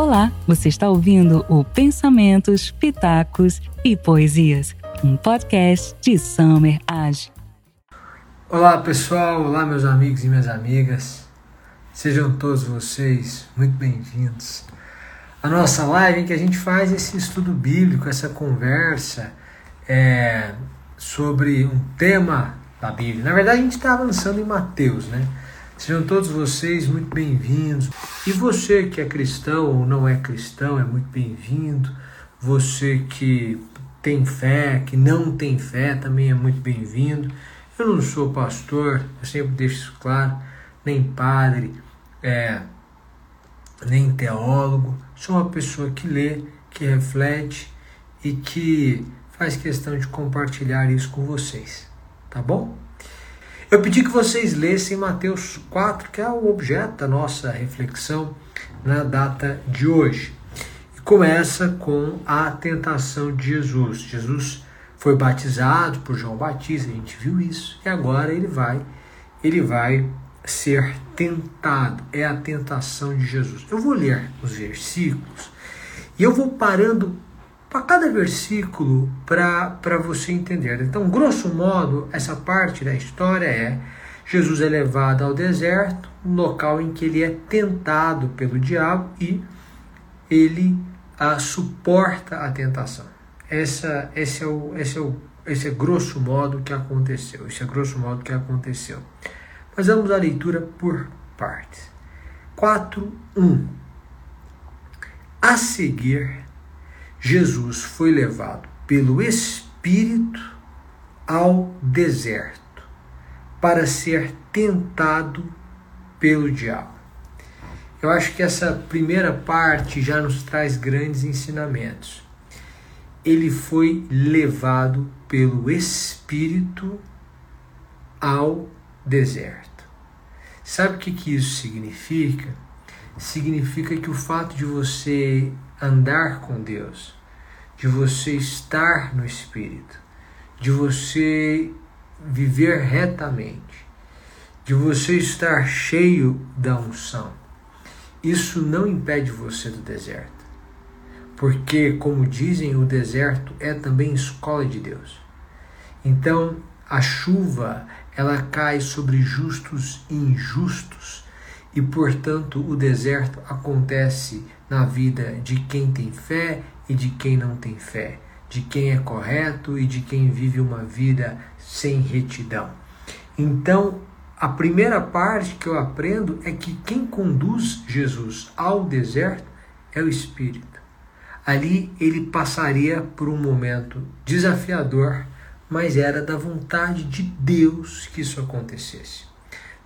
Olá, você está ouvindo o Pensamentos, Pitacos e Poesias, um podcast de Summer Age. Olá pessoal, olá meus amigos e minhas amigas, sejam todos vocês muito bem-vindos à nossa live em que a gente faz esse estudo bíblico, essa conversa é, sobre um tema da Bíblia. Na verdade, a gente está avançando em Mateus, né? Sejam todos vocês muito bem-vindos. E você que é cristão ou não é cristão é muito bem-vindo. Você que tem fé, que não tem fé, também é muito bem-vindo. Eu não sou pastor, eu sempre deixo isso claro, nem padre, é, nem teólogo. Sou uma pessoa que lê, que reflete e que faz questão de compartilhar isso com vocês. Tá bom? Eu pedi que vocês lessem Mateus 4, que é o objeto da nossa reflexão na data de hoje. E começa com a tentação de Jesus. Jesus foi batizado por João Batista, a gente viu isso, e agora ele vai, ele vai ser tentado. É a tentação de Jesus. Eu vou ler os versículos e eu vou parando para cada versículo para você entender. Então, grosso modo, essa parte da história é Jesus é levado ao deserto, local em que ele é tentado pelo diabo e ele a, suporta a tentação. Essa, esse, é o, esse, é o, esse é grosso modo que aconteceu. Esse é grosso modo que aconteceu. Mas vamos à leitura por partes. 4.1 A seguir, Jesus foi levado pelo Espírito ao deserto para ser tentado pelo diabo. Eu acho que essa primeira parte já nos traz grandes ensinamentos. Ele foi levado pelo Espírito ao deserto. Sabe o que, que isso significa? Significa que o fato de você andar com Deus, de você estar no Espírito, de você viver retamente, de você estar cheio da unção. Isso não impede você do deserto. Porque, como dizem, o deserto é também escola de Deus. Então, a chuva, ela cai sobre justos e injustos, e, portanto, o deserto acontece na vida de quem tem fé e de quem não tem fé, de quem é correto e de quem vive uma vida sem retidão. Então, a primeira parte que eu aprendo é que quem conduz Jesus ao deserto é o Espírito. Ali ele passaria por um momento desafiador, mas era da vontade de Deus que isso acontecesse.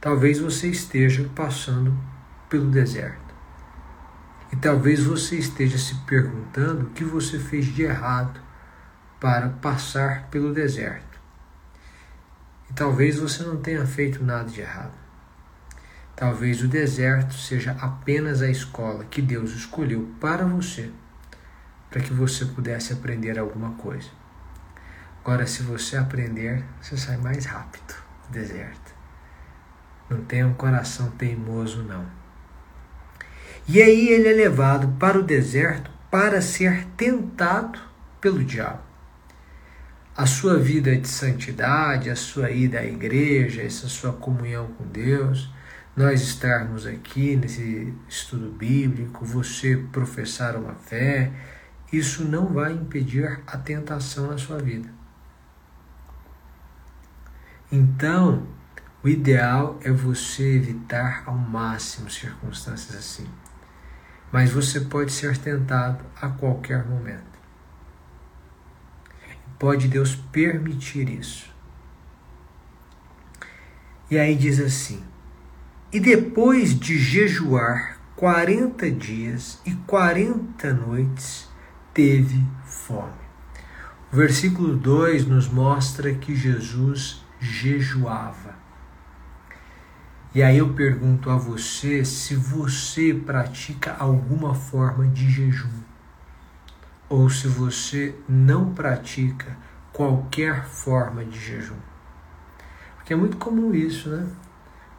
Talvez você esteja passando pelo deserto. E talvez você esteja se perguntando o que você fez de errado para passar pelo deserto. E talvez você não tenha feito nada de errado. Talvez o deserto seja apenas a escola que Deus escolheu para você, para que você pudesse aprender alguma coisa. Agora, se você aprender, você sai mais rápido do deserto. Não tenha um coração teimoso, não. E aí ele é levado para o deserto para ser tentado pelo diabo. A sua vida de santidade, a sua ida à igreja, essa sua comunhão com Deus, nós estarmos aqui nesse estudo bíblico, você professar uma fé, isso não vai impedir a tentação na sua vida. Então, o ideal é você evitar ao máximo circunstâncias assim mas você pode ser tentado a qualquer momento. Pode Deus permitir isso. E aí diz assim: E depois de jejuar quarenta dias e quarenta noites, teve fome. O versículo 2 nos mostra que Jesus jejuava. E aí eu pergunto a você se você pratica alguma forma de jejum ou se você não pratica qualquer forma de jejum. Porque é muito comum isso, né?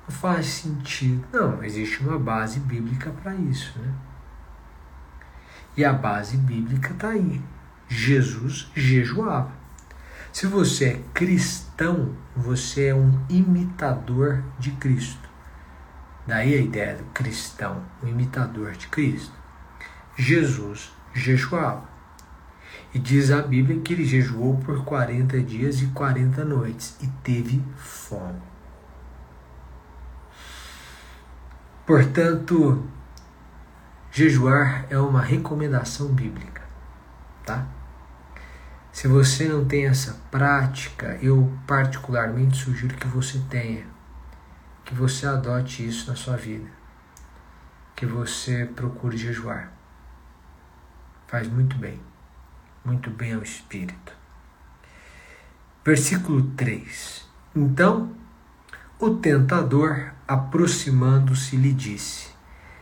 Não faz sentido. Não, existe uma base bíblica para isso, né? E a base bíblica está aí. Jesus jejuava. Se você é cristão, você é um imitador de Cristo. Daí a ideia do cristão, o imitador de Cristo. Jesus jejuava. E diz a Bíblia que ele jejuou por 40 dias e 40 noites e teve fome. Portanto, jejuar é uma recomendação bíblica, tá? Se você não tem essa prática, eu particularmente sugiro que você tenha, que você adote isso na sua vida, que você procure jejuar. Faz muito bem, muito bem ao espírito. Versículo 3. Então, o tentador, aproximando-se, lhe disse: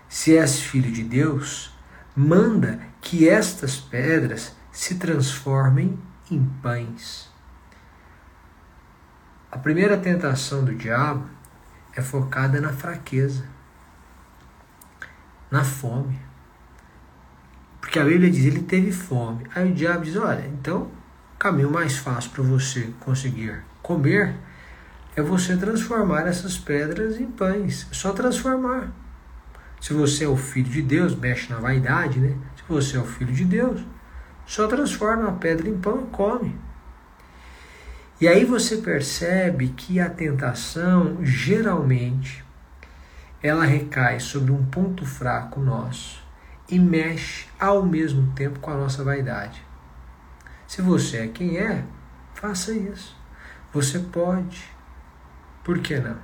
Se és filho de Deus, manda que estas pedras se transformem em pães. A primeira tentação do diabo é focada na fraqueza, na fome. Porque a Bíblia diz: ele teve fome. Aí o diabo diz: olha, então o caminho mais fácil para você conseguir comer é você transformar essas pedras em pães. É só transformar. Se você é o filho de Deus, mexe na vaidade, né? Se você é o filho de Deus, só transforma a pedra em pão e come. E aí você percebe que a tentação, geralmente, ela recai sobre um ponto fraco nosso e mexe ao mesmo tempo com a nossa vaidade. Se você é quem é, faça isso. Você pode. Por que não?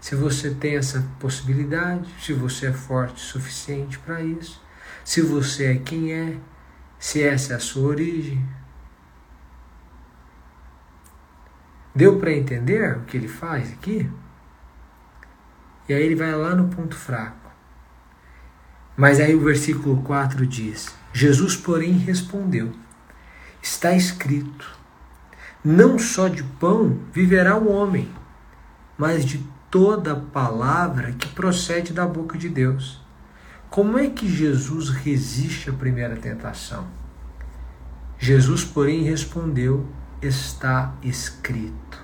Se você tem essa possibilidade, se você é forte o suficiente para isso, se você é quem é, se essa é a sua origem. Deu para entender o que ele faz aqui? E aí ele vai lá no ponto fraco. Mas aí o versículo 4 diz: Jesus, porém, respondeu: Está escrito: Não só de pão viverá o homem mas de toda palavra que procede da boca de Deus. Como é que Jesus resiste à primeira tentação? Jesus, porém, respondeu: Está escrito.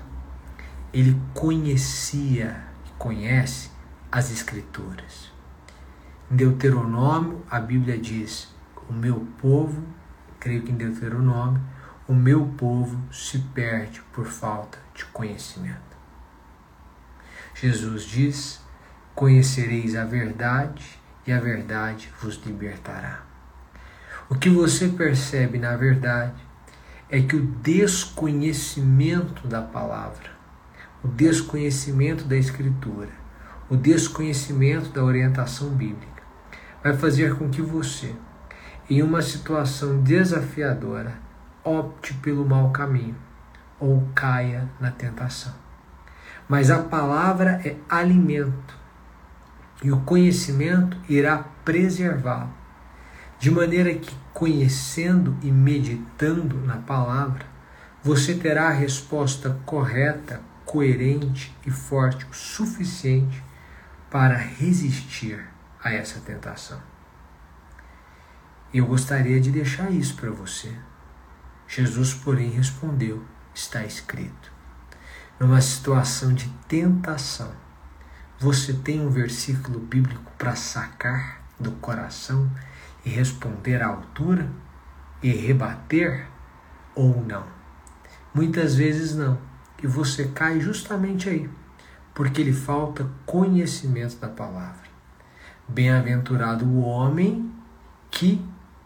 Ele conhecia, conhece as Escrituras. Em Deuteronômio, a Bíblia diz: O meu povo, creio que em Deuteronômio, o meu povo se perde por falta de conhecimento. Jesus diz: Conhecereis a verdade e a verdade vos libertará. O que você percebe na verdade é que o desconhecimento da palavra, o desconhecimento da Escritura, o desconhecimento da orientação bíblica, vai fazer com que você, em uma situação desafiadora, opte pelo mau caminho ou caia na tentação. Mas a palavra é alimento e o conhecimento irá preservá-lo. De maneira que, conhecendo e meditando na palavra, você terá a resposta correta, coerente e forte o suficiente para resistir a essa tentação. Eu gostaria de deixar isso para você. Jesus, porém, respondeu: está escrito numa situação de tentação, você tem um versículo bíblico para sacar do coração e responder à altura e rebater ou não? Muitas vezes não. E você cai justamente aí, porque lhe falta conhecimento da palavra. Bem-aventurado o homem que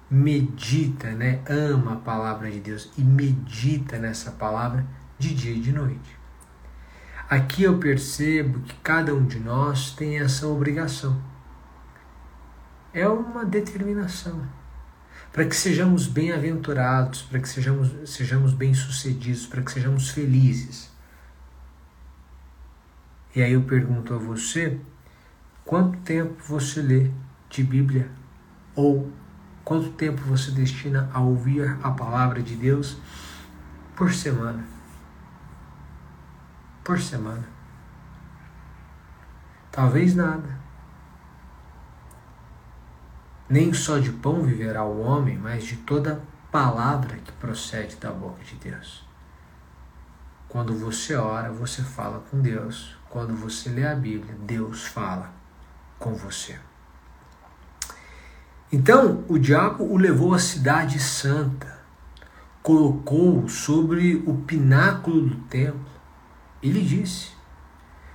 medita, né? ama a palavra de Deus e medita nessa palavra de dia e de noite. Aqui eu percebo que cada um de nós tem essa obrigação. É uma determinação para que sejamos bem-aventurados, para que sejamos, sejamos bem-sucedidos, para que sejamos felizes. E aí eu pergunto a você: quanto tempo você lê de Bíblia? Ou quanto tempo você destina a ouvir a palavra de Deus por semana? por semana. Talvez nada. Nem só de pão viverá o homem, mas de toda palavra que procede da boca de Deus. Quando você ora, você fala com Deus. Quando você lê a Bíblia, Deus fala com você. Então o diabo o levou à cidade santa, colocou sobre o pináculo do templo. Ele disse: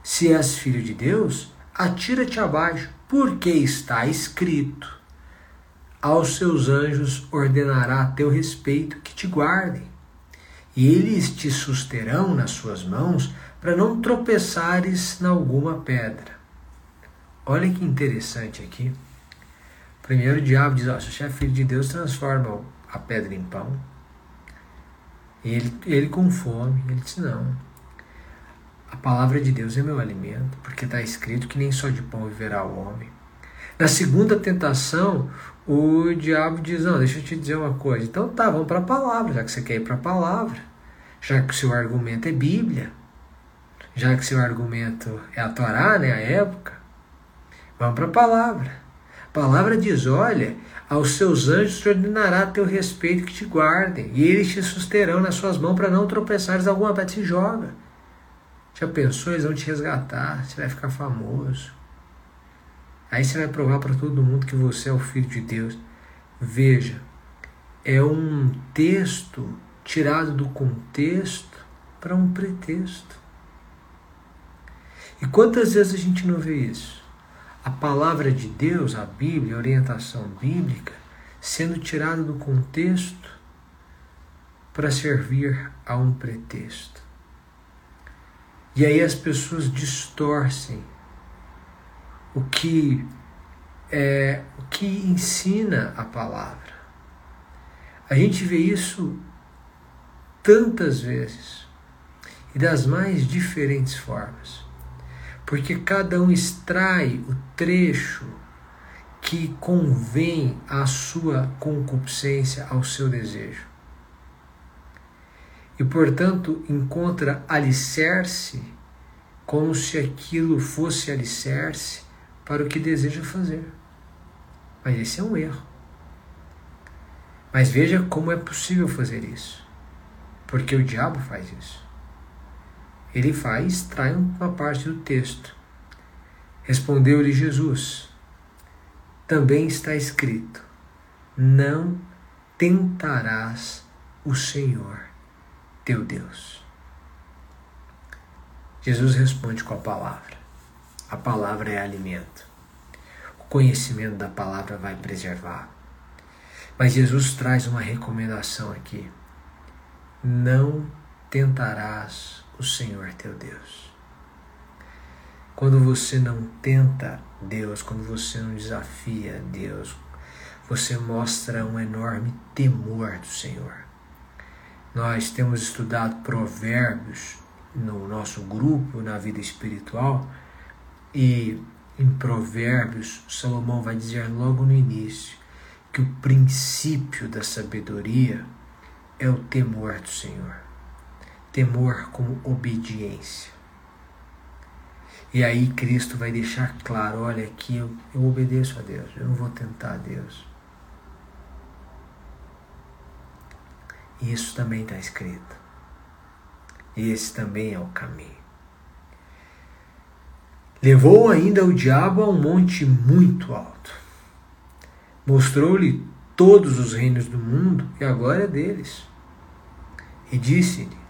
Se és filho de Deus, atira-te abaixo, porque está escrito: Aos seus anjos ordenará a teu respeito que te guardem, e eles te susterão nas suas mãos para não tropeçares na alguma pedra. Olha que interessante aqui. Primeiro o diabo diz, ó, se você é filho de Deus, transforma a pedra em pão. E ele, ele com fome, ele disse, não. A palavra de Deus é meu alimento, porque está escrito que nem só de pão viverá o homem. Na segunda tentação, o diabo diz, não, deixa eu te dizer uma coisa. Então tá, vamos para a palavra, já que você quer ir para a palavra. Já que o seu argumento é Bíblia. Já que o seu argumento é a Torá, né, a época. Vamos para a palavra. A palavra diz: Olha, aos seus anjos te ordenará teu respeito que te guardem, e eles te susterão nas suas mãos para não tropeçares alguma vez. Se joga. Já pensou? Eles vão te resgatar, você vai ficar famoso. Aí você vai provar para todo mundo que você é o filho de Deus. Veja, é um texto tirado do contexto para um pretexto. E quantas vezes a gente não vê isso? a palavra de Deus, a Bíblia, a orientação bíblica, sendo tirada do contexto para servir a um pretexto. E aí as pessoas distorcem o que é o que ensina a palavra. A gente vê isso tantas vezes e das mais diferentes formas porque cada um extrai o trecho que convém à sua concupiscência, ao seu desejo. E, portanto, encontra alicerce como se aquilo fosse alicerce para o que deseja fazer. Mas esse é um erro. Mas veja como é possível fazer isso. Porque o diabo faz isso ele vai e extrai uma parte do texto. Respondeu-lhe Jesus: Também está escrito: Não tentarás o Senhor teu Deus. Jesus responde com a palavra. A palavra é alimento. O conhecimento da palavra vai preservar. Mas Jesus traz uma recomendação aqui. Não tentarás o Senhor teu Deus. Quando você não tenta Deus, quando você não desafia Deus, você mostra um enorme temor do Senhor. Nós temos estudado provérbios no nosso grupo, na vida espiritual, e em Provérbios, Salomão vai dizer logo no início que o princípio da sabedoria é o temor do Senhor temor como obediência. E aí Cristo vai deixar claro: olha, aqui eu, eu obedeço a Deus, eu não vou tentar a Deus. Isso também está escrito. E esse também é o caminho. Levou ainda o diabo a um monte muito alto. Mostrou-lhe todos os reinos do mundo e a glória deles. E disse-lhe: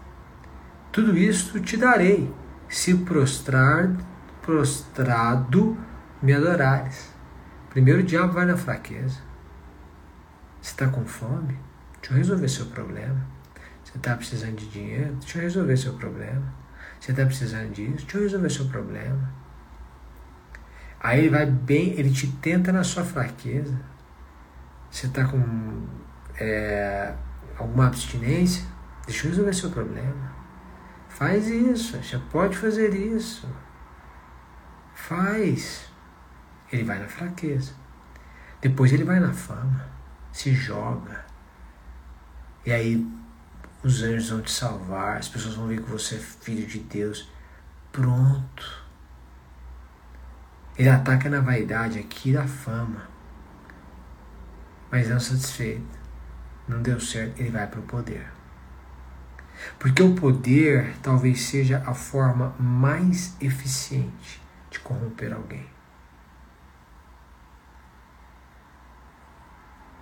tudo isto te darei, se prostrar, prostrado me adorares. Primeiro o diabo vai na fraqueza. Você está com fome? Deixa eu resolver seu problema. Você está precisando de dinheiro? Deixa eu resolver seu problema. Você está precisando disso? Deixa eu resolver seu problema. Aí ele vai bem, ele te tenta na sua fraqueza. Você está com é, alguma abstinência? Deixa eu resolver seu problema. Faz isso, você pode fazer isso. Faz. Ele vai na fraqueza. Depois ele vai na fama, se joga. E aí os anjos vão te salvar, as pessoas vão ver que você é filho de Deus. Pronto. Ele ataca na vaidade aqui da fama. Mas não satisfeito, não deu certo, ele vai para o poder. Porque o poder talvez seja a forma mais eficiente de corromper alguém.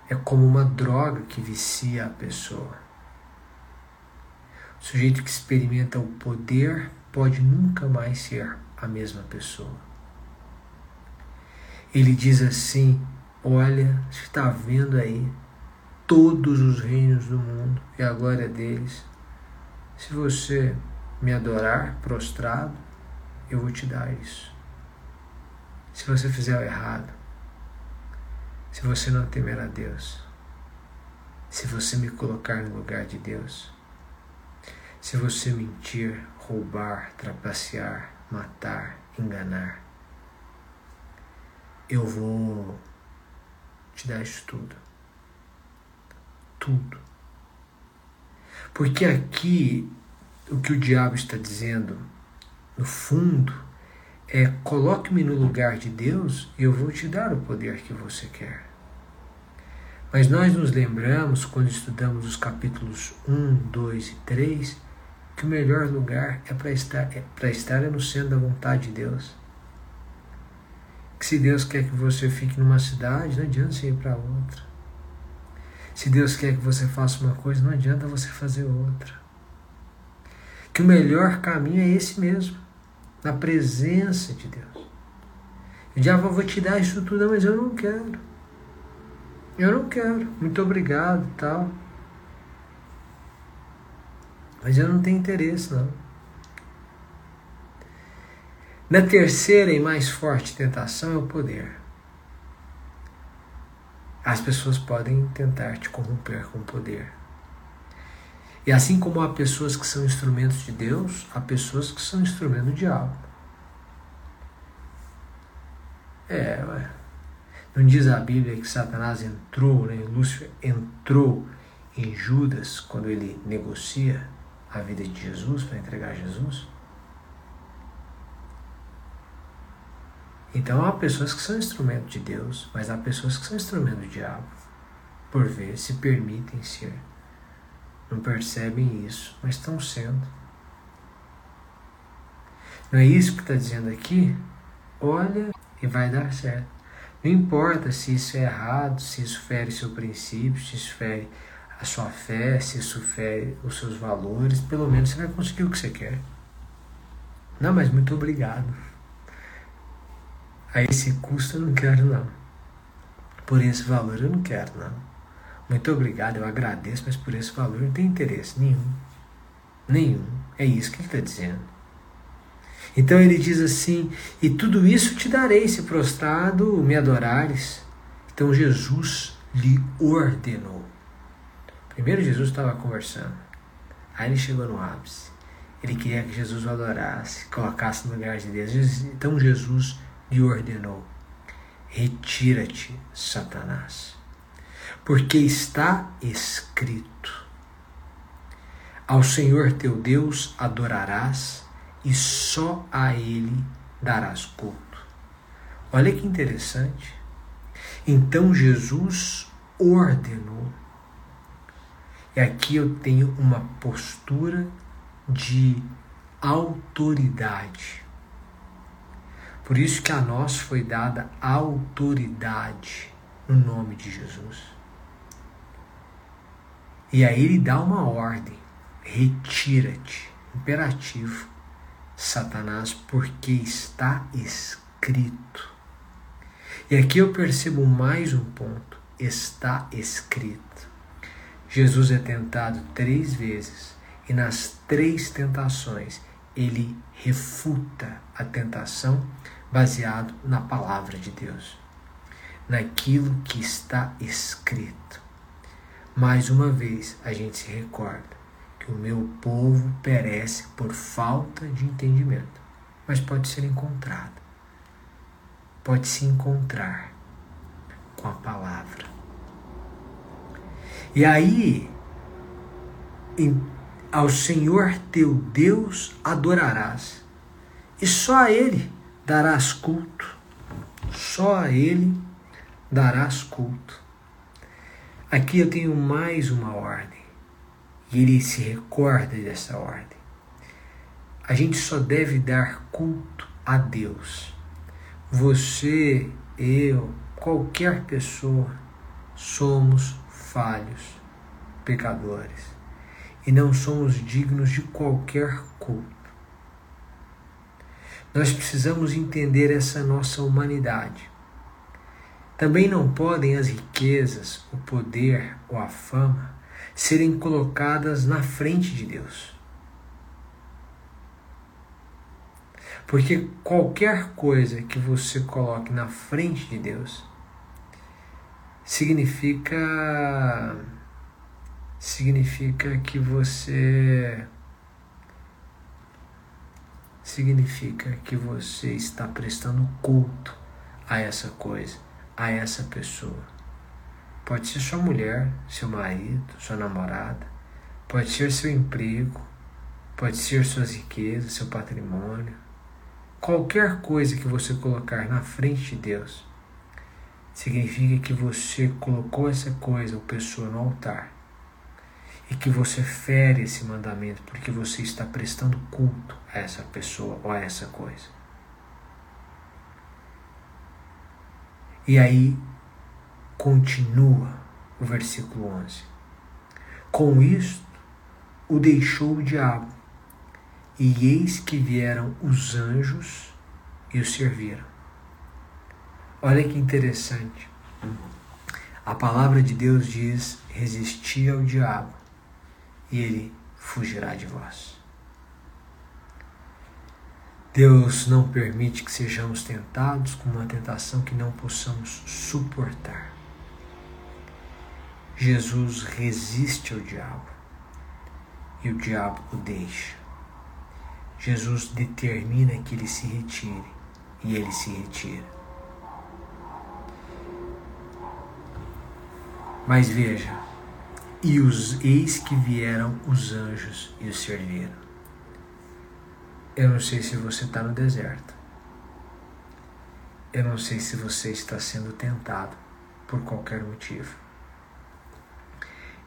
É como uma droga que vicia a pessoa. O sujeito que experimenta o poder pode nunca mais ser a mesma pessoa. Ele diz assim: Olha, está vendo aí todos os reinos do mundo e a glória deles. Se você me adorar prostrado, eu vou te dar isso. Se você fizer o errado, se você não temer a Deus, se você me colocar no lugar de Deus, se você mentir, roubar, trapacear, matar, enganar, eu vou te dar isso tudo. Tudo. Porque aqui o que o diabo está dizendo, no fundo, é coloque-me no lugar de Deus e eu vou te dar o poder que você quer. Mas nós nos lembramos, quando estudamos os capítulos 1, 2 e 3, que o melhor lugar é para estar, é estar é no centro da vontade de Deus. Que se Deus quer que você fique numa cidade, não adianta você ir para outra. Se Deus quer que você faça uma coisa, não adianta você fazer outra. Que o melhor caminho é esse mesmo, na presença de Deus. O diabo, vou te dar isso tudo, mas eu não quero. Eu não quero. Muito obrigado tal. Mas eu não tenho interesse, não. Na terceira e mais forte tentação é o poder. As pessoas podem tentar te corromper com o poder. E assim como há pessoas que são instrumentos de Deus, há pessoas que são instrumentos do diabo. É, ué. Não diz a Bíblia que Satanás entrou, né? Lúcifer entrou em Judas quando ele negocia a vida de Jesus para entregar Jesus? Então há pessoas que são instrumentos de Deus, mas há pessoas que são instrumentos do diabo. Por ver, se permitem ser. Não percebem isso, mas estão sendo. Não é isso que está dizendo aqui? Olha e vai dar certo. Não importa se isso é errado, se isso fere seu princípio, se isso fere a sua fé, se isso fere os seus valores, pelo menos você vai conseguir o que você quer. Não, mas muito obrigado. A esse custo eu não quero não. Por esse valor eu não quero não. Muito obrigado, eu agradeço, mas por esse valor não tem interesse nenhum. Nenhum. É isso que ele está dizendo. Então ele diz assim: E tudo isso te darei se prostrado me adorares. Então Jesus lhe ordenou. Primeiro Jesus estava conversando. Aí ele chegou no ápice. Ele queria que Jesus o adorasse, colocasse no lugar de Deus. Então Jesus lhe ordenou: Retira-te, Satanás, porque está escrito: Ao Senhor teu Deus adorarás e só a Ele darás culto. Olha que interessante. Então Jesus ordenou. E aqui eu tenho uma postura de autoridade. Por isso que a nós foi dada autoridade no nome de Jesus. E aí ele dá uma ordem: retira-te, imperativo, Satanás, porque está escrito. E aqui eu percebo mais um ponto: está escrito. Jesus é tentado três vezes e nas três tentações ele refuta a tentação baseado na palavra de Deus, naquilo que está escrito. Mais uma vez a gente se recorda que o meu povo perece por falta de entendimento, mas pode ser encontrado, pode se encontrar com a palavra. E aí, ao Senhor teu Deus adorarás, e só a Ele darás culto, só a Ele darás culto. Aqui eu tenho mais uma ordem. E ele se recorda dessa ordem. A gente só deve dar culto a Deus. Você, eu, qualquer pessoa, somos falhos, pecadores. E não somos dignos de qualquer culto. Nós precisamos entender essa nossa humanidade. Também não podem as riquezas, o poder ou a fama serem colocadas na frente de Deus. Porque qualquer coisa que você coloque na frente de Deus significa significa que você significa que você está prestando culto a essa coisa, a essa pessoa. Pode ser sua mulher, seu marido, sua namorada, pode ser seu emprego, pode ser suas riquezas, seu patrimônio. Qualquer coisa que você colocar na frente de Deus significa que você colocou essa coisa ou pessoa no altar e que você fere esse mandamento porque você está prestando culto a essa pessoa ou a essa coisa. E aí continua o versículo 11. Com isto o deixou o diabo, e eis que vieram os anjos e o serviram. Olha que interessante. A palavra de Deus diz: resistir ao diabo e ele fugirá de vós. Deus não permite que sejamos tentados com uma tentação que não possamos suportar. Jesus resiste ao diabo e o diabo o deixa. Jesus determina que ele se retire e ele se retira. Mas veja, e os eis que vieram os anjos e o serviram. Eu não sei se você está no deserto. Eu não sei se você está sendo tentado por qualquer motivo.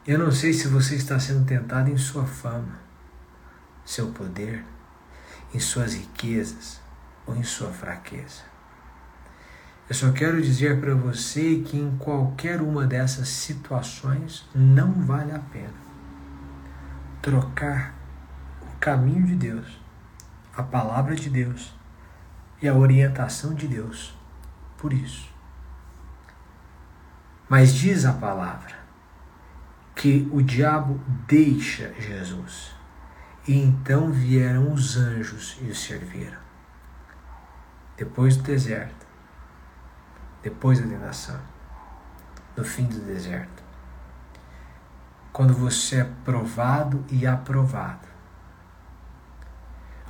Eu não sei se você está sendo tentado em sua fama, seu poder, em suas riquezas ou em sua fraqueza. Eu só quero dizer para você que em qualquer uma dessas situações não vale a pena trocar o caminho de Deus, a palavra de Deus e a orientação de Deus por isso. Mas diz a palavra que o diabo deixa Jesus. E então vieram os anjos e o serviram. Depois do deserto, depois da tentação, no fim do deserto. Quando você é provado e aprovado,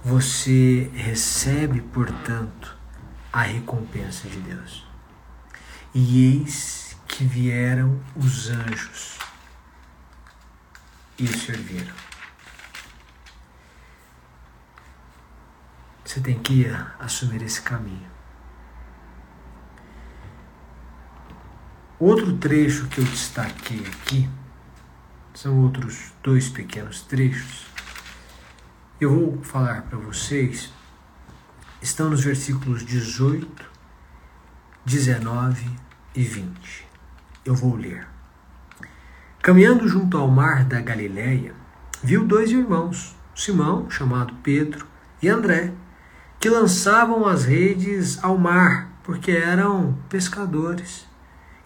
você recebe, portanto, a recompensa de Deus. E eis que vieram os anjos e o serviram. Você tem que assumir esse caminho. Outro trecho que eu destaquei aqui são outros dois pequenos trechos. Eu vou falar para vocês, estão nos versículos 18, 19 e 20. Eu vou ler. Caminhando junto ao mar da Galileia, viu dois irmãos, Simão, chamado Pedro, e André, que lançavam as redes ao mar, porque eram pescadores.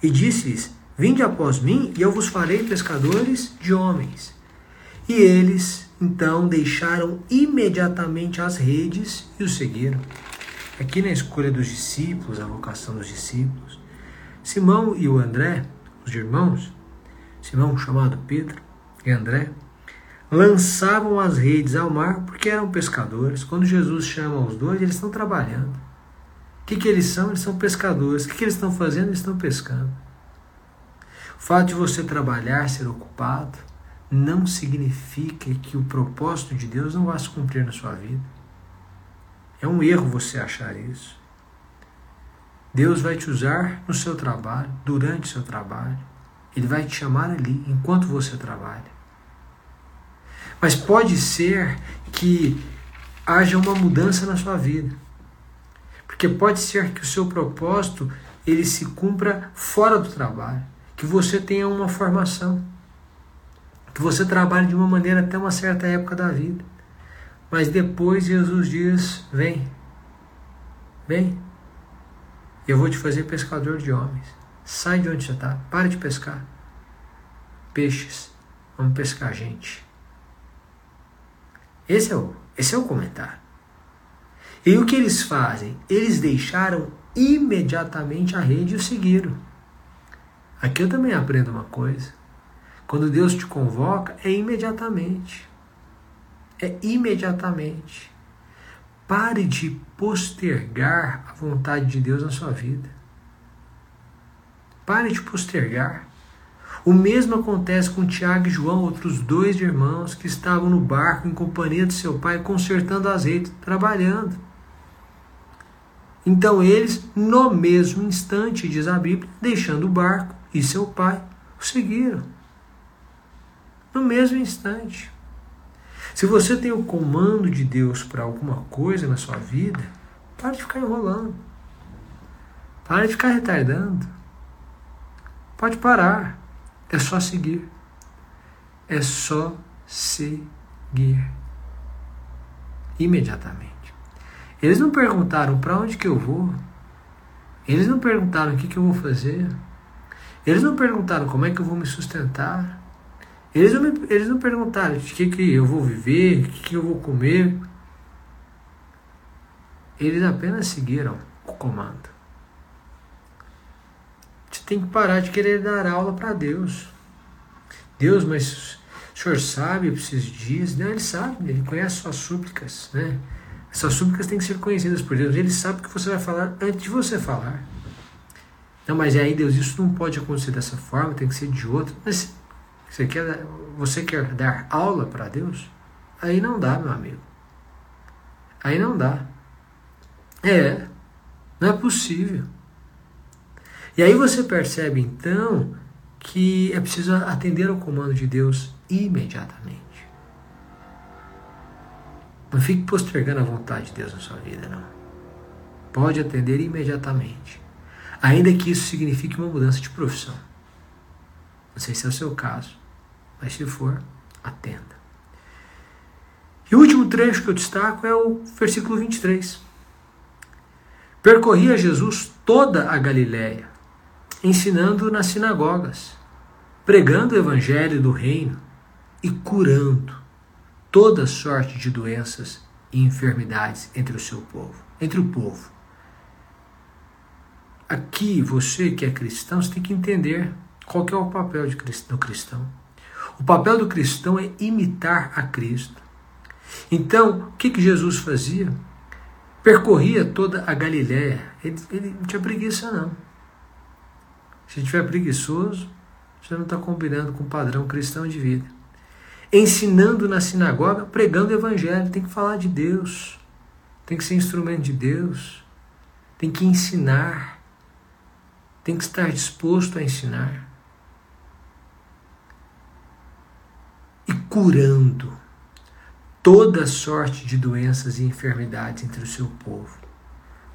E disse-lhes: Vinde após mim, e eu vos farei pescadores de homens. E eles então deixaram imediatamente as redes e o seguiram. Aqui na escolha dos discípulos, a vocação dos discípulos, Simão e o André, os irmãos, Simão chamado Pedro e André, lançavam as redes ao mar porque eram pescadores. Quando Jesus chama os dois, eles estão trabalhando que, que eles são? Eles são pescadores. O que, que eles estão fazendo? Eles estão pescando. O fato de você trabalhar, ser ocupado, não significa que o propósito de Deus não vá se cumprir na sua vida. É um erro você achar isso. Deus vai te usar no seu trabalho, durante o seu trabalho, Ele vai te chamar ali enquanto você trabalha. Mas pode ser que haja uma mudança na sua vida. Porque pode ser que o seu propósito ele se cumpra fora do trabalho, que você tenha uma formação, que você trabalhe de uma maneira até uma certa época da vida. Mas depois Jesus diz: Vem, vem, eu vou te fazer pescador de homens. Sai de onde você está, pare de pescar peixes, vamos pescar gente. Esse é o, esse é o comentário. E o que eles fazem? Eles deixaram imediatamente a rede e o seguiram. Aqui eu também aprendo uma coisa. Quando Deus te convoca, é imediatamente. É imediatamente. Pare de postergar a vontade de Deus na sua vida. Pare de postergar. O mesmo acontece com Tiago e João, outros dois irmãos que estavam no barco em companhia de seu pai, consertando azeite, trabalhando. Então eles, no mesmo instante, diz a Bíblia, deixando o barco e seu pai, o seguiram. No mesmo instante. Se você tem o comando de Deus para alguma coisa na sua vida, pare de ficar enrolando. Pare de ficar retardando. Pode parar. É só seguir. É só seguir. Imediatamente. Eles não perguntaram para onde que eu vou. Eles não perguntaram o que, que eu vou fazer. Eles não perguntaram como é que eu vou me sustentar. Eles não, me, eles não perguntaram de que, que eu vou viver, o que, que eu vou comer. Eles apenas seguiram o comando tem que parar de querer dar aula para Deus. Deus, mas o senhor sabe esses dias? Não, ele sabe, ele conhece suas súplicas, né? Essas súplicas têm que ser conhecidas por Deus. Ele sabe o que você vai falar antes de você falar. Não, mas aí, Deus, isso não pode acontecer dessa forma, tem que ser de outra. Mas você quer, você quer dar aula para Deus? Aí não dá, meu amigo. Aí não dá. É, não é possível. E aí você percebe então que é preciso atender ao comando de Deus imediatamente. Não fique postergando a vontade de Deus na sua vida, não. Pode atender imediatamente. Ainda que isso signifique uma mudança de profissão. Não sei se é o seu caso, mas se for, atenda. E o último trecho que eu destaco é o versículo 23. Percorria Jesus toda a Galiléia, ensinando nas sinagogas, pregando o evangelho do reino e curando toda sorte de doenças e enfermidades entre o seu povo, entre o povo. Aqui, você que é cristão, você tem que entender qual que é o papel do cristão. O papel do cristão é imitar a Cristo. Então, o que, que Jesus fazia? Percorria toda a Galiléia. Ele, ele não tinha preguiça, não. Se estiver preguiçoso, você não está combinando com o padrão cristão de vida. Ensinando na sinagoga, pregando o evangelho, tem que falar de Deus, tem que ser instrumento de Deus, tem que ensinar, tem que estar disposto a ensinar. E curando toda sorte de doenças e enfermidades entre o seu povo.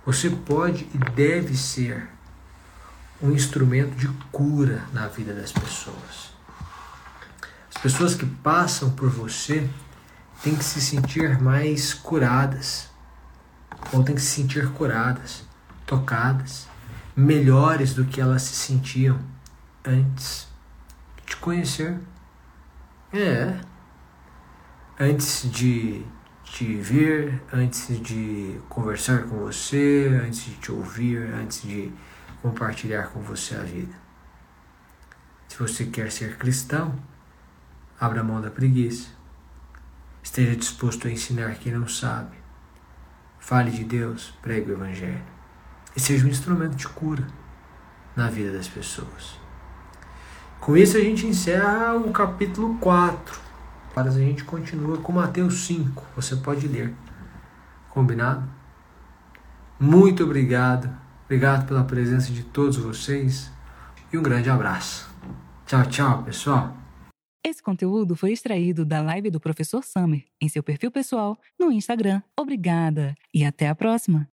Você pode e deve ser um instrumento de cura na vida das pessoas. As pessoas que passam por você têm que se sentir mais curadas, ou têm que se sentir curadas, tocadas, melhores do que elas se sentiam antes de conhecer. É. Antes de te ver, antes de conversar com você, antes de te ouvir, antes de compartilhar com você a vida. Se você quer ser cristão, abra mão da preguiça. Esteja disposto a ensinar quem não sabe. Fale de Deus, pregue o Evangelho. E seja um instrumento de cura na vida das pessoas. Com isso a gente encerra o capítulo 4. Para a gente continua com Mateus 5. Você pode ler. Combinado? Muito obrigado Obrigado pela presença de todos vocês e um grande abraço. Tchau, tchau, pessoal. Esse conteúdo foi extraído da live do professor Summer em seu perfil pessoal no Instagram. Obrigada e até a próxima!